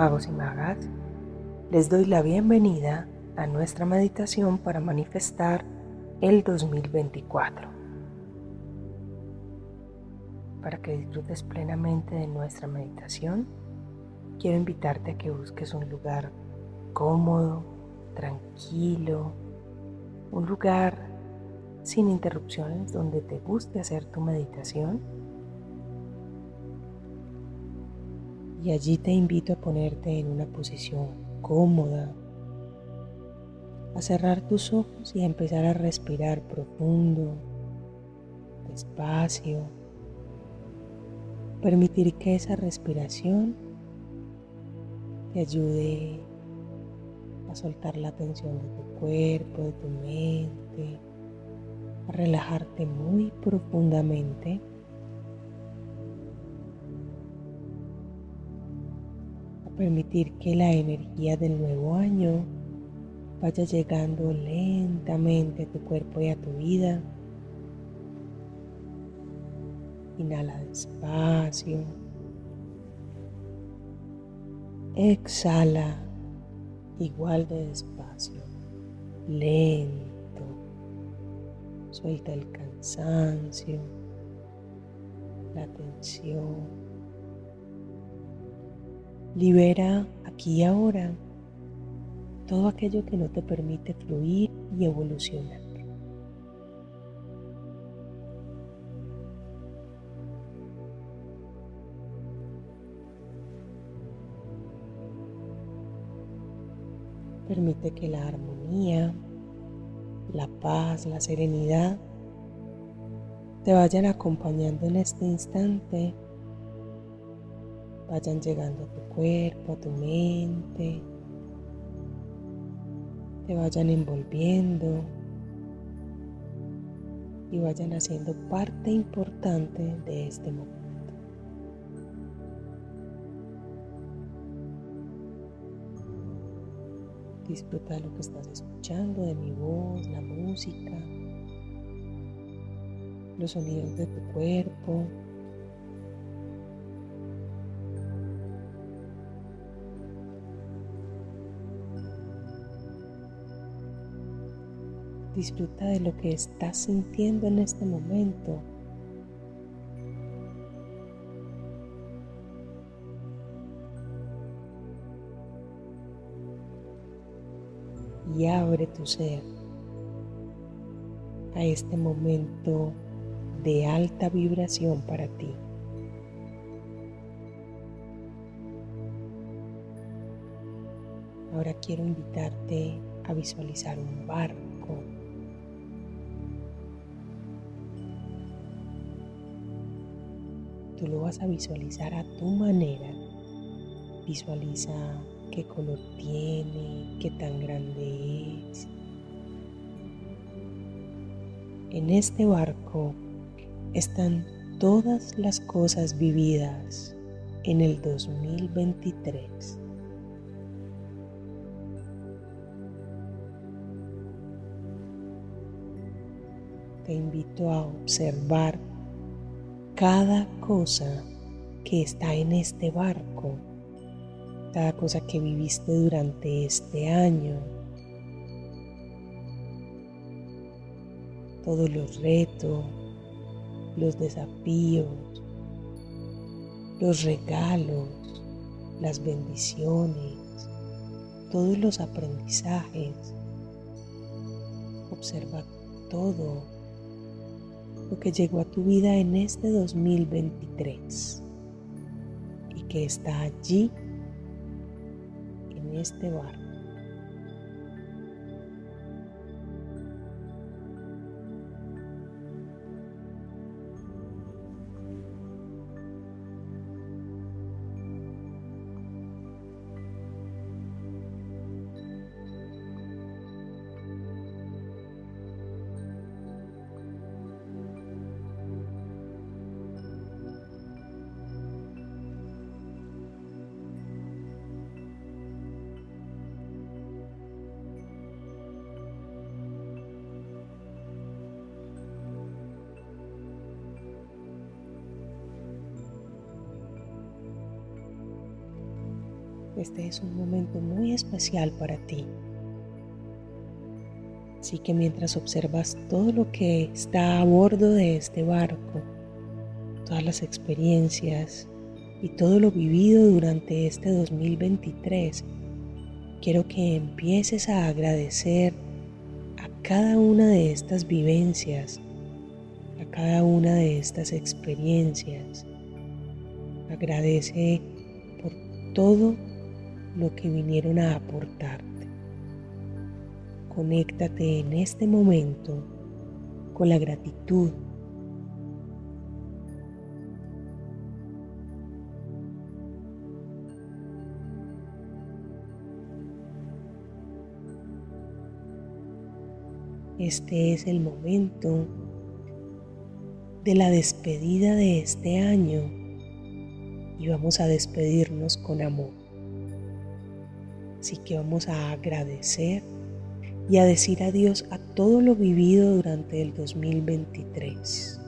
Magos y magas, les doy la bienvenida a nuestra meditación para manifestar el 2024. Para que disfrutes plenamente de nuestra meditación, quiero invitarte a que busques un lugar cómodo, tranquilo, un lugar sin interrupciones donde te guste hacer tu meditación. Y allí te invito a ponerte en una posición cómoda, a cerrar tus ojos y a empezar a respirar profundo, despacio. Permitir que esa respiración te ayude a soltar la tensión de tu cuerpo, de tu mente, a relajarte muy profundamente. Permitir que la energía del nuevo año vaya llegando lentamente a tu cuerpo y a tu vida. Inhala despacio. Exhala igual de despacio, lento. Suelta el cansancio, la tensión. Libera aquí y ahora todo aquello que no te permite fluir y evolucionar. Permite que la armonía, la paz, la serenidad te vayan acompañando en este instante, vayan llegando a tu cuerpo, a tu mente, te vayan envolviendo y vayan haciendo parte importante de este momento. Disfruta lo que estás escuchando, de mi voz, la música, los sonidos de tu cuerpo. Disfruta de lo que estás sintiendo en este momento. Y abre tu ser a este momento de alta vibración para ti. Ahora quiero invitarte a visualizar un barco tú lo vas a visualizar a tu manera. Visualiza qué color tiene, qué tan grande es. En este barco están todas las cosas vividas en el 2023. Te invito a observar cada cosa que está en este barco, cada cosa que viviste durante este año, todos los retos, los desafíos, los regalos, las bendiciones, todos los aprendizajes. Observa todo lo que llegó a tu vida en este 2023 y que está allí en este barco. Este es un momento muy especial para ti. Así que mientras observas todo lo que está a bordo de este barco, todas las experiencias y todo lo vivido durante este 2023, quiero que empieces a agradecer a cada una de estas vivencias, a cada una de estas experiencias. Agradece por todo lo que vinieron a aportarte. Conéctate en este momento con la gratitud Este es el momento de la despedida de este año y vamos a despedirnos con amor. Así que vamos a agradecer y a decir adiós a todo lo vivido durante el 2023.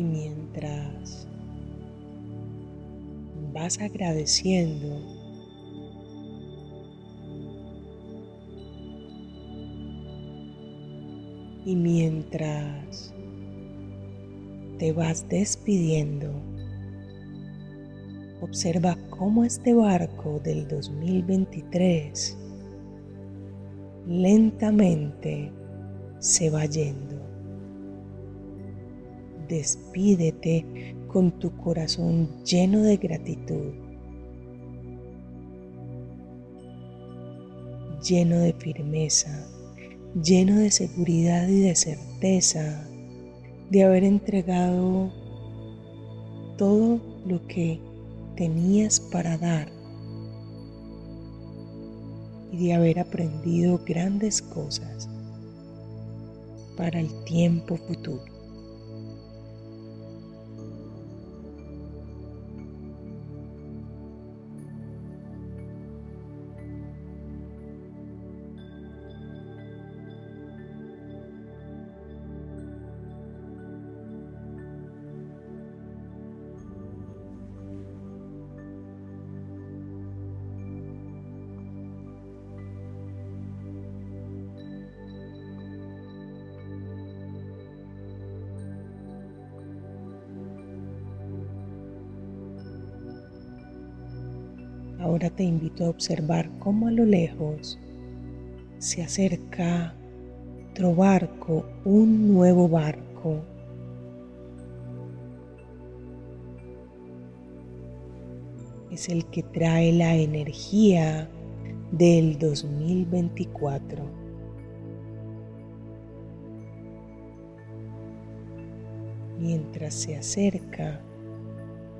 Y mientras vas agradeciendo, y mientras te vas despidiendo, observa cómo este barco del 2023 lentamente se va yendo despídete con tu corazón lleno de gratitud, lleno de firmeza, lleno de seguridad y de certeza de haber entregado todo lo que tenías para dar y de haber aprendido grandes cosas para el tiempo futuro. Ahora te invito a observar cómo a lo lejos se acerca otro barco, un nuevo barco. Es el que trae la energía del 2024. Mientras se acerca,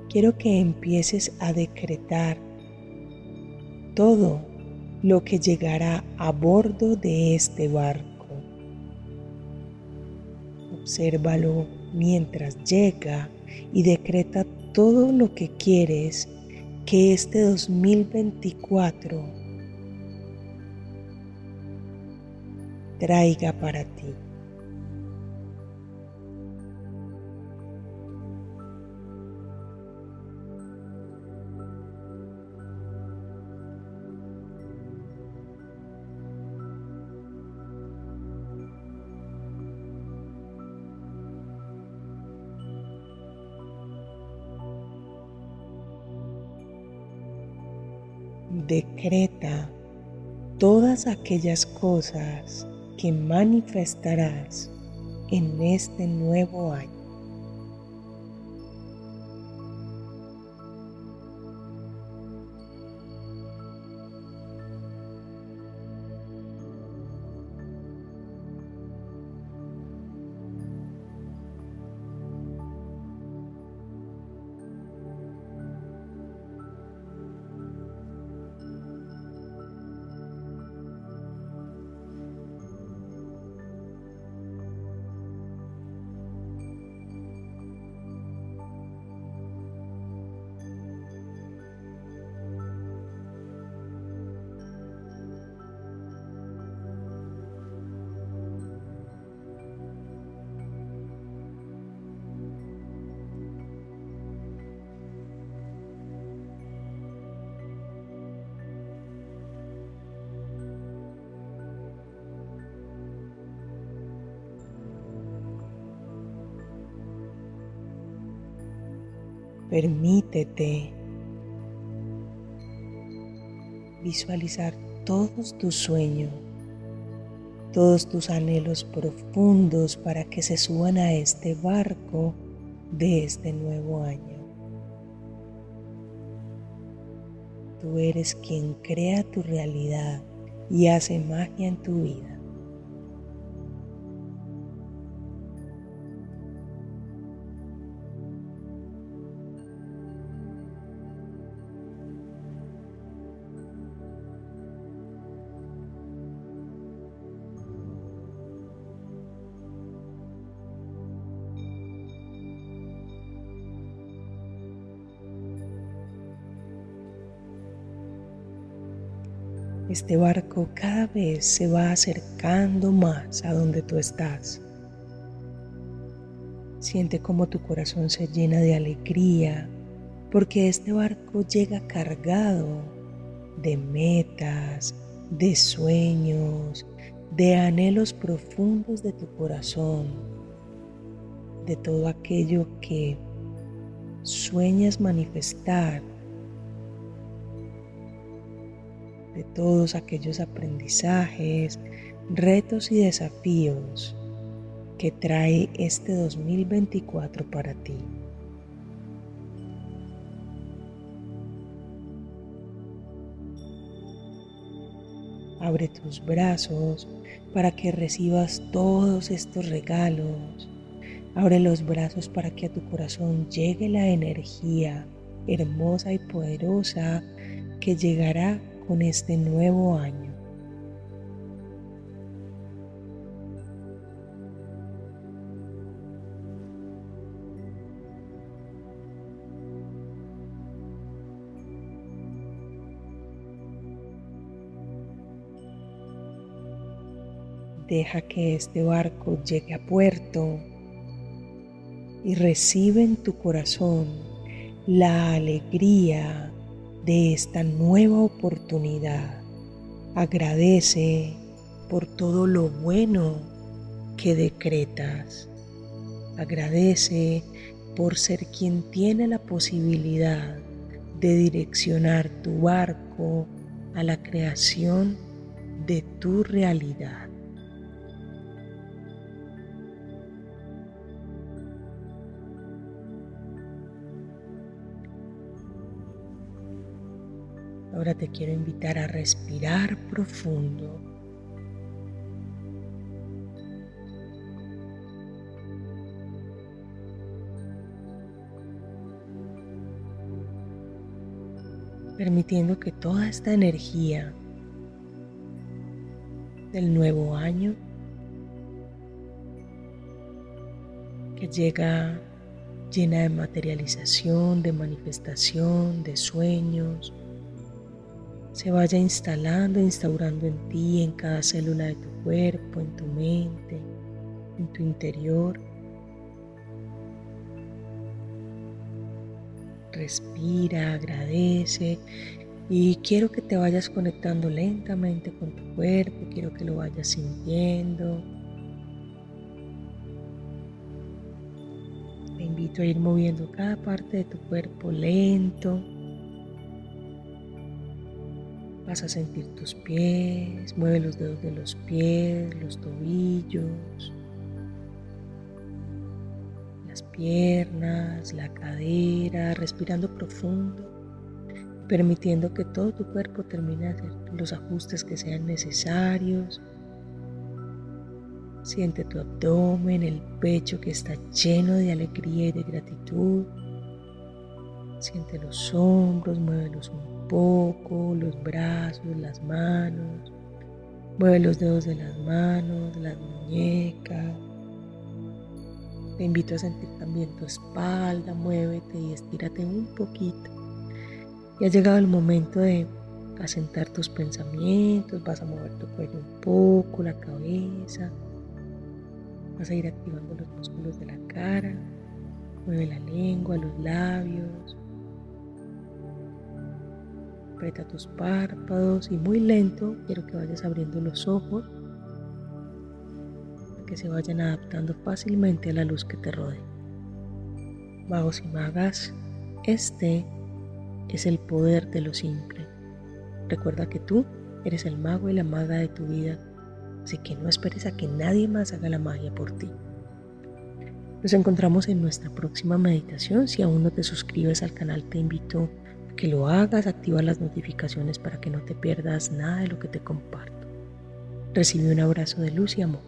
quiero que empieces a decretar todo lo que llegará a bordo de este barco. Obsérvalo mientras llega y decreta todo lo que quieres que este 2024 traiga para ti. Decreta todas aquellas cosas que manifestarás en este nuevo año. Permítete visualizar todos tus sueños, todos tus anhelos profundos para que se suban a este barco de este nuevo año. Tú eres quien crea tu realidad y hace magia en tu vida. Este barco cada vez se va acercando más a donde tú estás. Siente cómo tu corazón se llena de alegría porque este barco llega cargado de metas, de sueños, de anhelos profundos de tu corazón, de todo aquello que sueñas manifestar de todos aquellos aprendizajes, retos y desafíos que trae este 2024 para ti. Abre tus brazos para que recibas todos estos regalos. Abre los brazos para que a tu corazón llegue la energía hermosa y poderosa que llegará con este nuevo año. Deja que este barco llegue a puerto y recibe en tu corazón la alegría de esta nueva oportunidad. Agradece por todo lo bueno que decretas. Agradece por ser quien tiene la posibilidad de direccionar tu barco a la creación de tu realidad. Ahora te quiero invitar a respirar profundo. Permitiendo que toda esta energía del nuevo año que llega llena de materialización, de manifestación, de sueños, se vaya instalando, instaurando en ti, en cada célula de tu cuerpo, en tu mente, en tu interior. Respira, agradece y quiero que te vayas conectando lentamente con tu cuerpo, quiero que lo vayas sintiendo. Te invito a ir moviendo cada parte de tu cuerpo lento. Vas a sentir tus pies, mueve los dedos de los pies, los tobillos, las piernas, la cadera, respirando profundo, permitiendo que todo tu cuerpo termine de hacer los ajustes que sean necesarios. Siente tu abdomen, el pecho que está lleno de alegría y de gratitud. Siente los hombros, muévelos un poco los brazos, las manos. Mueve los dedos de las manos, las muñecas. Te invito a sentir también tu espalda, muévete y estírate un poquito. Y ha llegado el momento de asentar tus pensamientos, vas a mover tu cuello un poco, la cabeza, vas a ir activando los músculos de la cara, mueve la lengua, los labios, aprieta tus párpados y muy lento quiero que vayas abriendo los ojos para que se vayan adaptando fácilmente a la luz que te rodea. Magos y magas, Este es el poder de lo simple. Recuerda que tú eres el mago y la maga de tu vida, así que no esperes a que nadie más haga la magia por ti. Nos encontramos en nuestra próxima meditación. Si aún no te suscribes al canal, te invito que lo hagas, activa las notificaciones para que no te pierdas nada de lo que te comparto. Recibe un abrazo de luz y amor,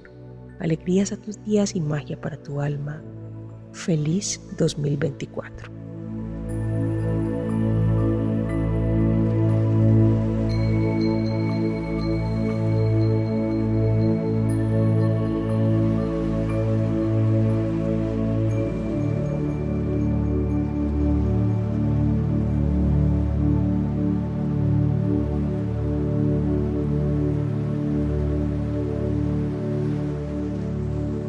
alegrías a tus días y magia para tu alma. Feliz 2024.